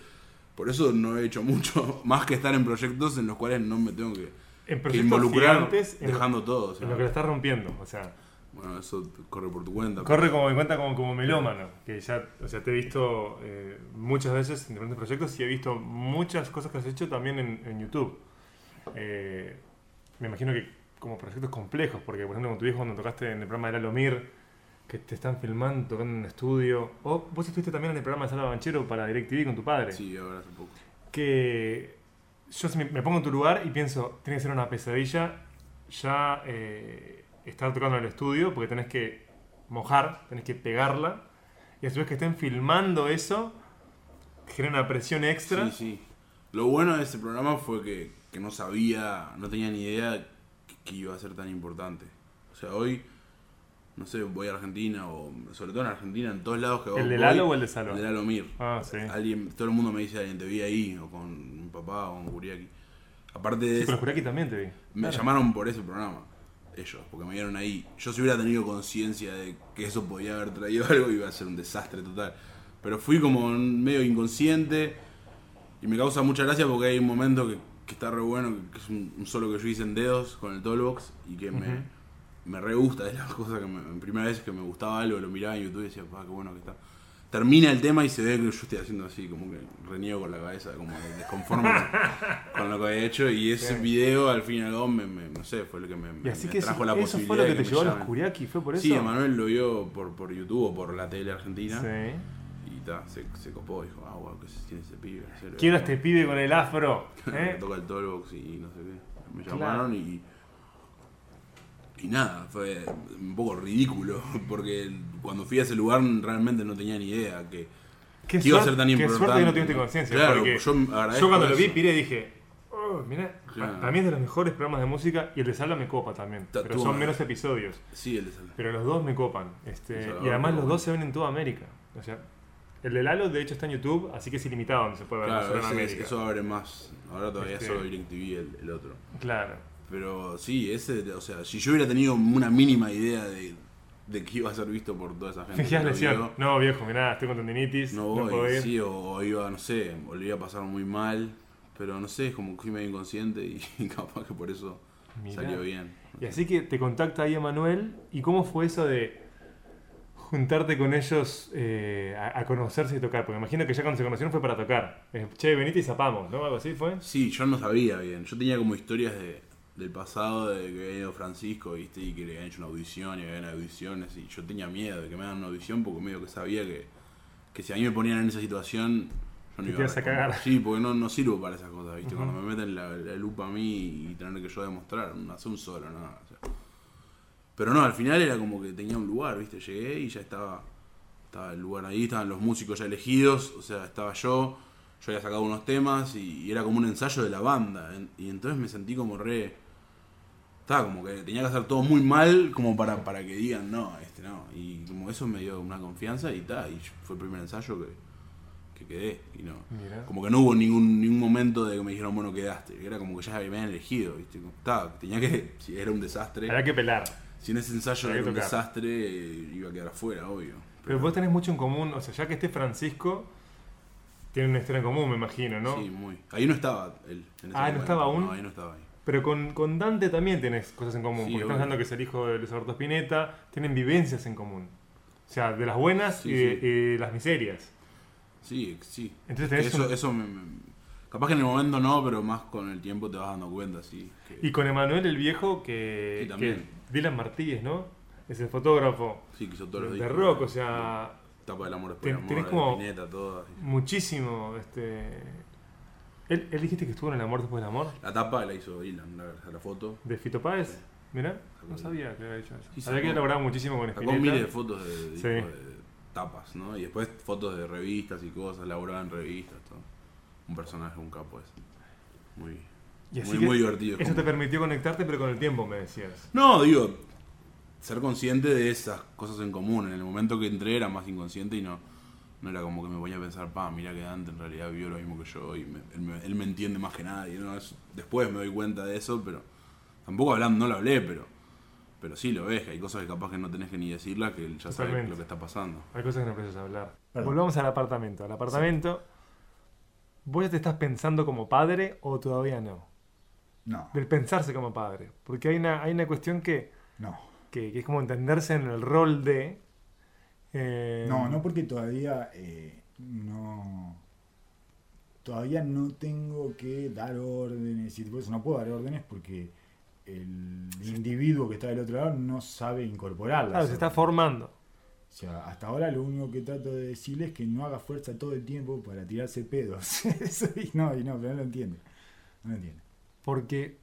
Speaker 7: por eso no he hecho mucho más que estar en proyectos en los cuales no me tengo que,
Speaker 1: En
Speaker 7: que
Speaker 1: proyectos
Speaker 7: involucrar
Speaker 1: gigantes, en
Speaker 7: dejando todo. o sea,
Speaker 1: En lo que lo estás rompiendo, o sea,
Speaker 7: bueno, eso corre por tu cuenta.
Speaker 1: corre como en cuenta como, como melómano, que ya, o sea, te he visto eh, muchas veces en diferentes proyectos y he visto muchas cosas que has hecho también en, en YouTube. Eh, me imagino que como proyectos complejos, porque por ejemplo con tu hijo cuando tocaste en el programa de Lalo Mir, que te están filmando, tocando en un estudio, o vos estuviste también en el programa de Sala Banchero para DirecTV con tu padre.
Speaker 7: Sí, ahora hace poco.
Speaker 1: que yo si me, me pongo en tu lugar y pienso, tiene que ser una pesadilla ya eh, estar tocando en el estudio porque tenés que mojar, tenés que pegarla y a su vez que estén filmando eso, genera una presión extra.
Speaker 7: Sí, sí. Lo bueno de ese programa fue que, que no sabía, no tenía ni idea que, que iba a ser tan importante. O sea, hoy, no sé, voy a Argentina, o sobre todo en Argentina, en todos lados que voy.
Speaker 1: ¿El de Lalo o el de Salo?
Speaker 7: El de Lalo Mir.
Speaker 1: Ah, sí.
Speaker 7: Alguien, todo el mundo me dice, alguien te vi ahí, o con mi papá, o con Kuriaki. Aparte de
Speaker 1: Sí,
Speaker 7: eso,
Speaker 1: pero también te vi.
Speaker 7: me
Speaker 1: Claro.
Speaker 7: llamaron por ese programa. Ellos, porque me vieron ahí. Yo si hubiera tenido conciencia de que eso podía haber traído algo, iba a ser un desastre total. Pero fui como medio inconsciente y me causa mucha gracia porque hay un momento que, que está re bueno, que es un, un solo que yo hice en dedos con el Tollbox y que me re gusta. Es la cosa que me, en primera vez que me gustaba algo, lo miraba en YouTube y decía, pa, qué bueno que está. Termina el tema y se ve que yo estoy haciendo así, como que reniego con la cabeza, como que desconforme con, lo que había hecho. Y ese video, al fin y al cabo, me, me- no sé, fue lo que me,
Speaker 1: Y
Speaker 7: me-
Speaker 1: así
Speaker 7: me
Speaker 1: que
Speaker 7: trajo
Speaker 1: eso,
Speaker 7: la
Speaker 1: eso
Speaker 7: posibilidad
Speaker 1: fue lo que te
Speaker 7: me
Speaker 1: llevó a los. Kuriaki, ¿fue por eso?
Speaker 7: Sí, Emanuel lo vio por, por YouTube o por la tele argentina.
Speaker 1: Sí.
Speaker 7: Y ta, se, se copó, dijo, ah, wow, que tiene ese pibe. en serio".
Speaker 1: Quiero a este pibe con el afro.
Speaker 7: Me
Speaker 1: ¿eh?
Speaker 7: toca el Tollbox y no sé qué. Me
Speaker 1: Claro.
Speaker 7: llamaron y. Y nada, fue un poco ridículo, porque cuando fui a ese lugar realmente no tenía ni idea que, iba a ser tan
Speaker 1: qué
Speaker 7: importante.
Speaker 1: suerte que no tuviste conciencia.
Speaker 7: Claro,
Speaker 1: porque
Speaker 7: yo
Speaker 1: cuando lo vi, piré y dije, oh, mira,
Speaker 7: Claro.
Speaker 1: para mí es de los mejores programas de música y el de Sala me copa también. Pero son menos episodios.
Speaker 7: Sí, el de Sal-
Speaker 1: Pero los dos me copan. Este, y además los dos se ven en toda América. O sea, el de Lalo de hecho está en YouTube, así que es ilimitado donde se puede ver
Speaker 7: Claro,
Speaker 1: en América.
Speaker 7: eso abre más. Ahora todavía
Speaker 1: Este-
Speaker 7: solo DirecTV el, el otro.
Speaker 1: Claro.
Speaker 7: Pero sí, ese, o sea, si yo hubiera tenido una mínima idea de, de que iba a ser visto por toda esa gente.
Speaker 1: Fingías lesión.
Speaker 7: vio,
Speaker 1: No, viejo, mirá, estoy con tendinitis.
Speaker 7: No
Speaker 1: No,
Speaker 7: voy,
Speaker 1: puedo ir.
Speaker 7: sí, o, o iba, no sé, o le iba a pasar muy mal. Pero no sé, es como que fui medio inconsciente y, capaz que por eso
Speaker 1: Mirá.
Speaker 7: salió bien.
Speaker 1: Y así que te contacta ahí Emanuel. ¿Y cómo fue eso de juntarte con ellos eh, a, a conocerse y tocar? Porque imagino que ya cuando se conocieron fue para tocar. Eh, che, venite y zapamos, ¿no? Algo así fue.
Speaker 7: Sí, yo no sabía bien. Yo tenía como historias de, del pasado de que había ido Francisco, ¿viste? Y que le habían hecho una audición y habían audiciones. Y yo tenía miedo de que me hagan una audición porque medio que sabía que, que si a mí me ponían en esa situación, yo no iba
Speaker 1: a
Speaker 7: responder.
Speaker 1: cagar.
Speaker 7: Sí, porque no, no sirvo para esas cosas, ¿viste?
Speaker 1: Ujú.
Speaker 7: Cuando me meten la, la lupa a mí y tener que yo demostrar, no hace un solo, nada. o sea. Pero no, al final era como que tenía un lugar, ¿viste? Llegué y ya estaba, estaba el lugar ahí, estaban los músicos ya elegidos, o sea, estaba yo, yo había sacado unos temas y, y era como un ensayo de la banda. en- y entonces me sentí como re. Estaba como que tenía que hacer todo muy mal como para, para que digan, no, este no. Y como eso me dio una confianza y tal. Y fue el primer ensayo que, que quedé. Y no. Como que no hubo ningún, ningún momento de que me dijeron, bueno, quedaste. Era como que ya me habían elegido, ¿viste? Ta, tenía que. Si era un desastre.
Speaker 1: Había que pelar.
Speaker 7: Si en ese ensayo
Speaker 1: Había
Speaker 7: era un
Speaker 1: tocar.
Speaker 7: desastre, iba a quedar afuera, obvio.
Speaker 1: Pero vos tenés mucho en común. O sea, ya que esté Francisco, tiene una historia en común, me imagino, ¿no?
Speaker 7: Sí, muy. Ahí no estaba él. en ese
Speaker 1: Ah, ¿no estaba aún?
Speaker 7: No, ahí no estaba ahí.
Speaker 1: Pero con, con Dante también tenés cosas en común.
Speaker 7: Sí,
Speaker 1: porque
Speaker 7: obvio.
Speaker 1: hablando que es el hijo de Luis Alberto Spinetta. Tienen vivencias en común. O sea, de las buenas
Speaker 7: Sí,
Speaker 1: y, de,
Speaker 7: sí.
Speaker 1: y de las miserias.
Speaker 7: Sí, sí.
Speaker 1: Entonces tenés
Speaker 7: eso,
Speaker 1: un-
Speaker 7: eso me, me- Capaz que en el momento no, pero más con el tiempo te vas dando cuenta, sí. que-
Speaker 1: Y con Emanuel el viejo, que,
Speaker 7: Sí, también.
Speaker 1: que Dylan Martínez, ¿no? Es el fotógrafo
Speaker 7: sí, que hizo todos los
Speaker 1: de
Speaker 7: discos.
Speaker 1: rock, o sea,
Speaker 7: Tapa del amor
Speaker 1: ten-
Speaker 7: del amor, de
Speaker 1: como-
Speaker 7: todo.
Speaker 1: muchísimo. Este... ¿Él, él dijiste que estuvo en El Amor Después del Amor?
Speaker 7: La tapa la hizo Dylan, la, la foto.
Speaker 1: ¿De Fito Páez?
Speaker 7: Sí.
Speaker 1: Mirá, no sabía que había hecho eso.
Speaker 7: Sí,
Speaker 1: Sabía
Speaker 7: sacó-
Speaker 1: que elaboraba muchísimo con
Speaker 7: Sacó
Speaker 1: Spinetta.
Speaker 7: miles de fotos de,
Speaker 1: Sí.
Speaker 7: de tapas, ¿no? Y después fotos de revistas y cosas, laburaba en revistas, todo. Un personaje, un capo ese. Muy,
Speaker 1: Y así
Speaker 7: muy, muy divertido.
Speaker 1: Eso
Speaker 7: como-
Speaker 1: te permitió conectarte, pero con el tiempo me decías.
Speaker 7: No, digo, ser consciente de esas cosas en común. En el momento que entré era más inconsciente y no, no era como que me ponía a pensar, pa, mira que Dante en realidad vio lo mismo que yo y me- él, me, él me entiende más que nadie. ¿no? Es- después me doy cuenta de eso, pero tampoco hablando, no lo hablé, pero pero sí lo ves, que hay cosas que capaz que no tenés que ni decirlas, que él ya sabe lo que está pasando.
Speaker 1: Hay cosas que no precisas hablar.
Speaker 2: Perdón.
Speaker 1: Volvamos al apartamento. Al apartamento, ¿vos ya te estás pensando como padre o todavía no?
Speaker 2: No,
Speaker 1: Del pensarse como padre. Porque hay una, hay una cuestión que,
Speaker 2: no.
Speaker 1: Que, que es como entenderse en el rol de... eh,
Speaker 2: No, no porque todavía eh, no. Todavía no tengo que dar órdenes y eso. No puedo dar órdenes porque el individuo que está del otro lado no sabe incorporarlas.
Speaker 1: Claro, se está formando.
Speaker 2: O sea, hasta ahora lo único que trato de decirle es que no haga fuerza todo el tiempo para tirarse pedos. Eso, y no, y no, pero no lo entiende. No lo entiende.
Speaker 1: Porque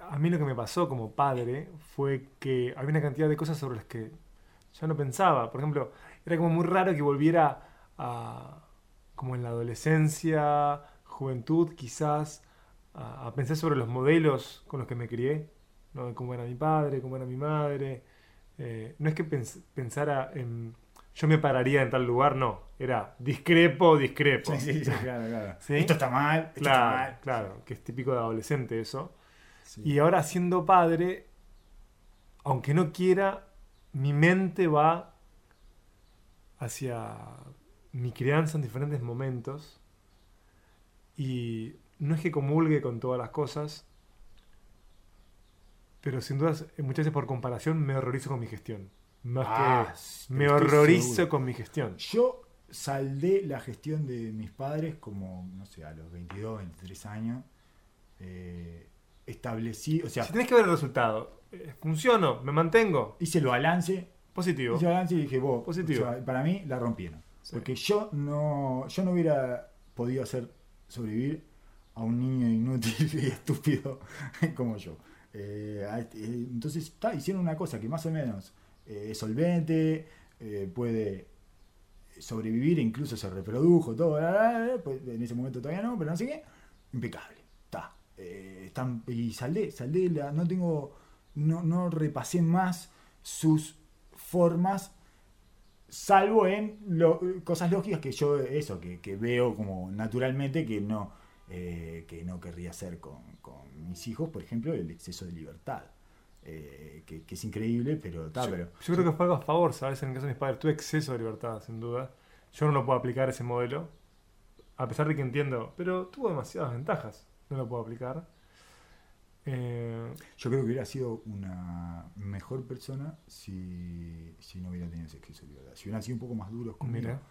Speaker 1: a mí lo que me pasó como padre fue que había una cantidad de cosas sobre las que yo no pensaba. Por ejemplo, era como muy raro que volviera a, como en la adolescencia, juventud quizás, a, a pensar sobre los modelos con los que me crié, ¿no? cómo era mi padre, cómo era mi madre. Eh, no es que pens- pensara en yo me pararía en tal lugar, no. Era discrepo, discrepo.
Speaker 8: Sí, sí, sí, claro, claro.
Speaker 1: ¿Sí?
Speaker 8: Esto está mal, esto está
Speaker 1: Claro,
Speaker 8: mal.
Speaker 1: claro, que es típico de adolescente eso.
Speaker 8: Sí.
Speaker 1: Y ahora siendo padre, aunque no quiera, mi mente va hacia mi crianza en diferentes momentos. Y no es que comulgue con todas las cosas, pero sin dudas, eh, muchas veces por comparación me horrorizo con mi gestión. Más
Speaker 8: Ah,
Speaker 1: que me horrorizo
Speaker 8: seguro.
Speaker 1: con mi gestión.
Speaker 8: Yo saldé la gestión de mis padres como, no sé, a los 22, 23 años. Eh, establecí, o sea,
Speaker 1: Si tenés que ver el resultado, eh, ¿funciono? ¿Me mantengo?
Speaker 8: hice el balance.
Speaker 1: Positivo.
Speaker 8: Hice el balance y dije, vos,
Speaker 1: Positivo.
Speaker 8: o sea, para mí la rompieron.
Speaker 1: Sí.
Speaker 8: Porque yo no, yo no hubiera podido hacer sobrevivir a un niño inútil y estúpido como yo. Eh, este- eh, entonces ta, hicieron una cosa que más o menos eh, es solvente, eh, puede sobrevivir, incluso se reprodujo, todo, pues, en ese momento todavía no, pero no sé qué, impecable, está. Están, y saldé, saldé, la, no tengo, no, no repasé más sus formas, salvo en lo- cosas lógicas que yo, eso, que, que veo como naturalmente que no, eh, que no querría hacer con, con mis hijos, por ejemplo, el exceso de libertad. eh, que, que es increíble, pero está,
Speaker 1: Yo,
Speaker 8: pero.
Speaker 1: yo creo que fue algo a favor, ¿sabes? En el caso de mis padres, tuve exceso de libertad, sin duda. Yo no lo puedo aplicar ese modelo, a pesar de que entiendo, pero tuvo demasiadas ventajas. No lo puedo aplicar. Eh,
Speaker 8: Yo creo que hubiera sido una mejor persona si, si no hubiera tenido ese exceso de libertad. Si hubieran sido un poco más duros conmigo.
Speaker 1: Mira.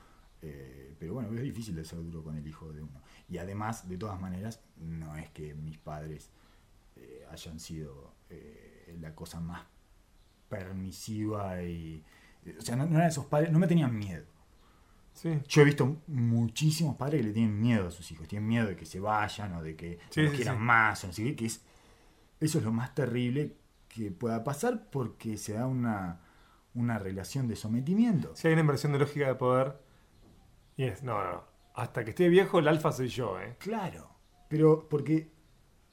Speaker 8: eh, pero bueno, es difícil de ser duro con el hijo de uno. Y además, de todas maneras, no es que mis padres eh, hayan sido la cosa más permisiva y. O sea, no, no eran esos padres, no me tenían miedo.
Speaker 1: sí,
Speaker 8: Yo he visto muchísimos padres que le tienen miedo a sus hijos, tienen miedo de que se vayan o de que
Speaker 1: Sí,
Speaker 8: no
Speaker 1: sí,
Speaker 8: quieran más, o no sé qué, que es, eso es lo más terrible que pueda pasar porque se da una, una relación de sometimiento.
Speaker 1: si hay una inversión de lógica de poder, y es, no, no. Hasta que esté viejo, el alfa soy yo, ¿eh?
Speaker 8: Claro, pero porque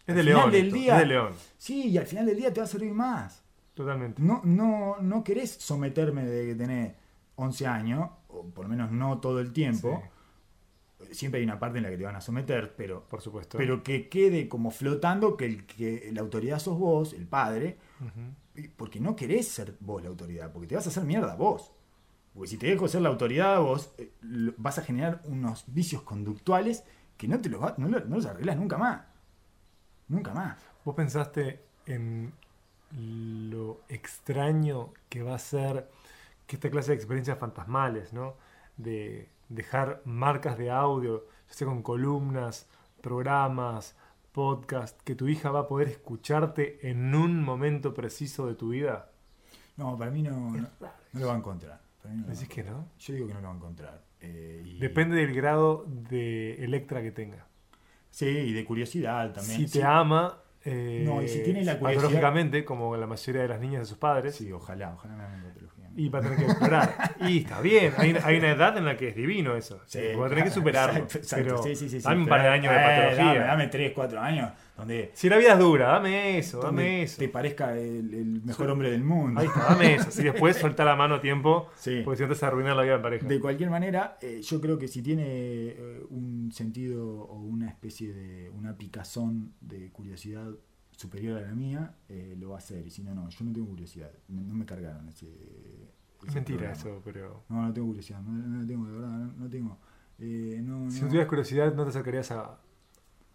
Speaker 1: Es de
Speaker 8: Al
Speaker 1: león.
Speaker 8: final del
Speaker 1: esto,
Speaker 8: día-
Speaker 1: es de león,
Speaker 8: sí, y al final del día te va a servir más.
Speaker 1: totalmente.
Speaker 8: No, no, no querés someterme de que tenés 11 años, o por lo menos no todo el tiempo. Siempre hay una parte en la que te van a someter, pero
Speaker 1: Por supuesto.
Speaker 8: pero que quede como flotando que, el, que la autoridad sos vos, el padre, porque no querés ser vos la autoridad, porque te vas a hacer mierda vos. Porque si te dejo ser la autoridad vos, eh, lo- vas a generar unos vicios conductuales que no te los, va- no, lo- no los arreglas nunca más. Nunca más.
Speaker 1: ¿Vos pensaste en lo extraño que va a ser que esta clase de experiencias fantasmales, ¿no? De dejar marcas de audio, ya sea con columnas, programas, podcast, que tu hija va a poder escucharte en un momento preciso de tu vida?
Speaker 8: No, para mí no, no, no lo va a encontrar. Para mí no lo va a
Speaker 1: ¿Decís que no?
Speaker 8: Yo digo que no lo va a encontrar. Eh, y-
Speaker 1: Depende del grado de Electra que tenga.
Speaker 8: Sí, y de curiosidad también.
Speaker 1: Si te ama, eh,
Speaker 8: No, y si tiene la curiosidad-
Speaker 1: patológicamente, como la mayoría de las niñas de sus padres,
Speaker 8: Sí, ojalá, ojalá me.
Speaker 1: Y va a tener que explorar. Y está bien, hay, hay una edad en la que es divino eso.
Speaker 8: Sí,
Speaker 1: va a tener que superarlo.
Speaker 8: Exacto, exacto.
Speaker 1: Pero
Speaker 8: Sí, sí, sí, sí.
Speaker 1: dame un par de años de
Speaker 8: Eh,
Speaker 1: patología.
Speaker 8: Dame, dame 3, 4 años donde,
Speaker 1: Si la vida es dura, dame eso, dame eso.
Speaker 8: te parezca el, el mejor hombre del mundo.
Speaker 1: Ahí está, dame eso. Si después soltar la mano a tiempo,
Speaker 8: Sí.
Speaker 1: porque si no te vas a arruinar la vida en pareja.
Speaker 8: De cualquier manera, eh, yo creo que si tiene eh, un sentido o una especie de una picazón de curiosidad superior a la mía, eh, lo va a hacer. Y si no, no, yo no tengo curiosidad. Me- no me cargaron ese.
Speaker 1: Es
Speaker 8: ese
Speaker 1: mentira eso, pero.
Speaker 8: No, no tengo curiosidad. No, no tengo, de verdad. No, no tengo. Eh, no,
Speaker 1: Si
Speaker 8: no.
Speaker 1: tuvieras curiosidad, no te acercarías a,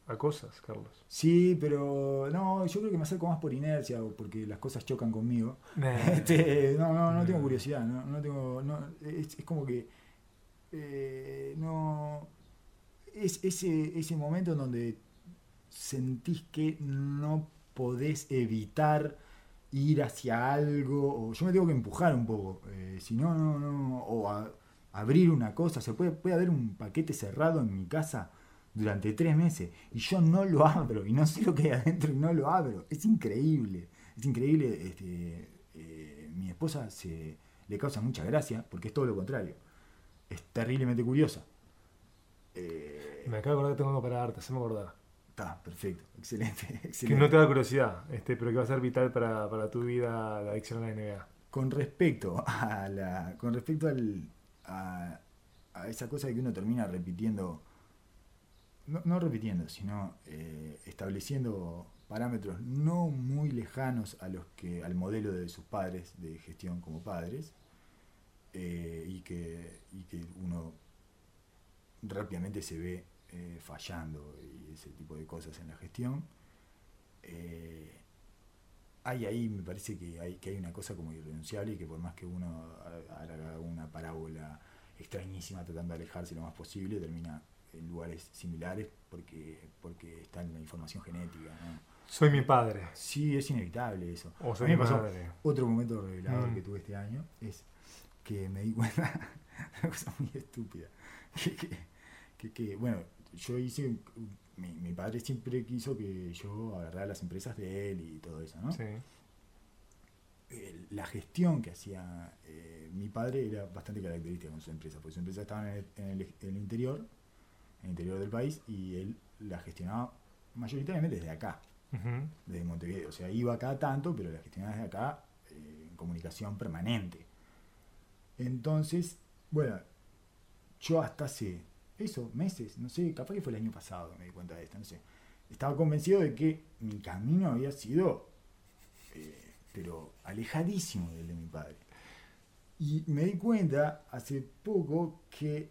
Speaker 1: a cosas, Carlos.
Speaker 8: Sí, pero no, yo creo que me acerco más por inercia o porque las cosas chocan conmigo.
Speaker 1: Nah.
Speaker 8: Este, no, no, no tengo curiosidad, no, no tengo, no, es, es como que eh, no es ese, ese momento en donde sentís que no podés evitar ir hacia algo, o yo me tengo que empujar un poco, eh, si no, no, no, o abrir una cosa, se puede, puede haber un paquete cerrado en mi casa durante tres meses y yo no lo abro y no sé lo que hay adentro y no lo abro, es increíble, es increíble, este, eh, mi esposa se le causa mucha gracia, porque es todo lo contrario. Es terriblemente curiosa.
Speaker 1: Eh, me acabo de acordar que tengo algo para darte, se me acordar.
Speaker 8: Está, perfecto, excelente, excelente.
Speaker 1: Que no te da curiosidad, este, pero que va a ser vital para, para tu vida la adicción a la NBA.
Speaker 8: Con respecto a la. Con respecto al, a, a esa cosa de que uno termina repitiendo. No, no repitiendo, sino eh, estableciendo parámetros no muy lejanos a los que al modelo de sus padres de gestión como padres eh, y, que, y que uno rápidamente se ve eh, fallando y ese tipo de cosas en la gestión. Eh, hay ahí, me parece que hay, que hay una cosa como irrenunciable y que por más que uno haga una parábola extrañísima tratando de alejarse lo más posible, termina en lugares similares porque, porque está en la información genética.
Speaker 1: Soy mi padre.
Speaker 8: Sí, es inevitable eso.
Speaker 1: O soy mi
Speaker 8: padre. Otro momento revelador mm. que tuve este año es que me di cuenta de una cosa muy estúpida. Que, bueno, yo hice. Mi, padre siempre quiso que yo agarrara las empresas de él y todo eso, ¿no? Sí. la gestión que hacía eh, mi padre era bastante característica con su empresa, porque su empresa estaba en el, interior, en el interior del país, y él la gestionaba mayoritariamente desde acá, desde Montevideo. O sea, iba acá tanto, pero la gestionaba desde acá eh, en comunicación permanente. Entonces, bueno, yo hasta hace eso, meses, no sé, capaz que fue el año pasado me di cuenta de esto, no sé. Estaba convencido de que mi camino había sido, eh, pero alejadísimo del de mi padre. Y me di cuenta hace poco que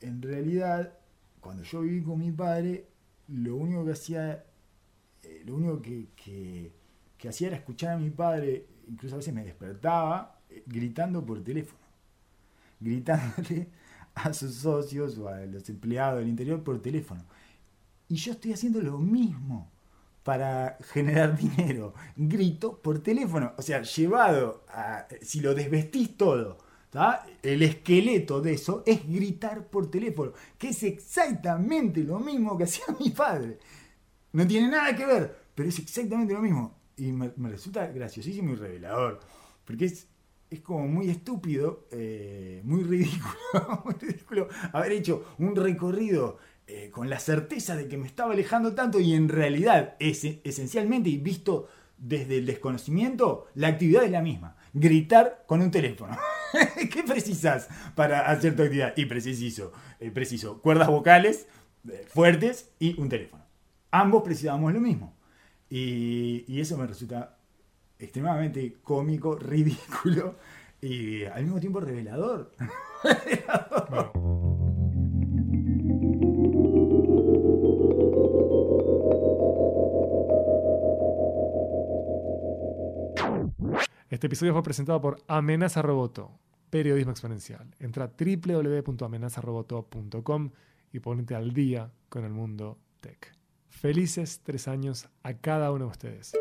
Speaker 8: en realidad, cuando yo viví con mi padre, lo único que hacía, eh, lo único que, que hacía era escuchar a mi padre, incluso a veces me despertaba, eh, gritando por teléfono. Gritándole a sus socios o a los empleados del interior por teléfono. Y yo estoy haciendo lo mismo para generar dinero. Grito por teléfono. O sea, llevado a... Si lo desvestís todo, el esqueleto de eso es gritar por teléfono. Que es exactamente lo mismo que hacía mi padre. No tiene nada que ver, pero es exactamente lo mismo. Y me, me resulta graciosísimo y revelador. Porque es es como muy estúpido, eh, muy, ridículo, muy ridículo haber hecho un recorrido eh, con la certeza de que me estaba alejando tanto y en realidad es, esencialmente y visto desde el desconocimiento, la actividad es la misma. Gritar con un teléfono. ¿Qué precisas para hacer tu actividad? Y preciso, eh, preciso cuerdas vocales fuertes y un teléfono. Ambos precisamos lo mismo. Y, y eso me resulta extremadamente cómico, ridículo y al mismo tiempo revelador.
Speaker 1: Este episodio fue presentado por Amenaza Roboto, periodismo exponencial. Entra a www.amenazaroboto.com y ponete al día con el mundo tech. Felices tres años a cada uno de ustedes.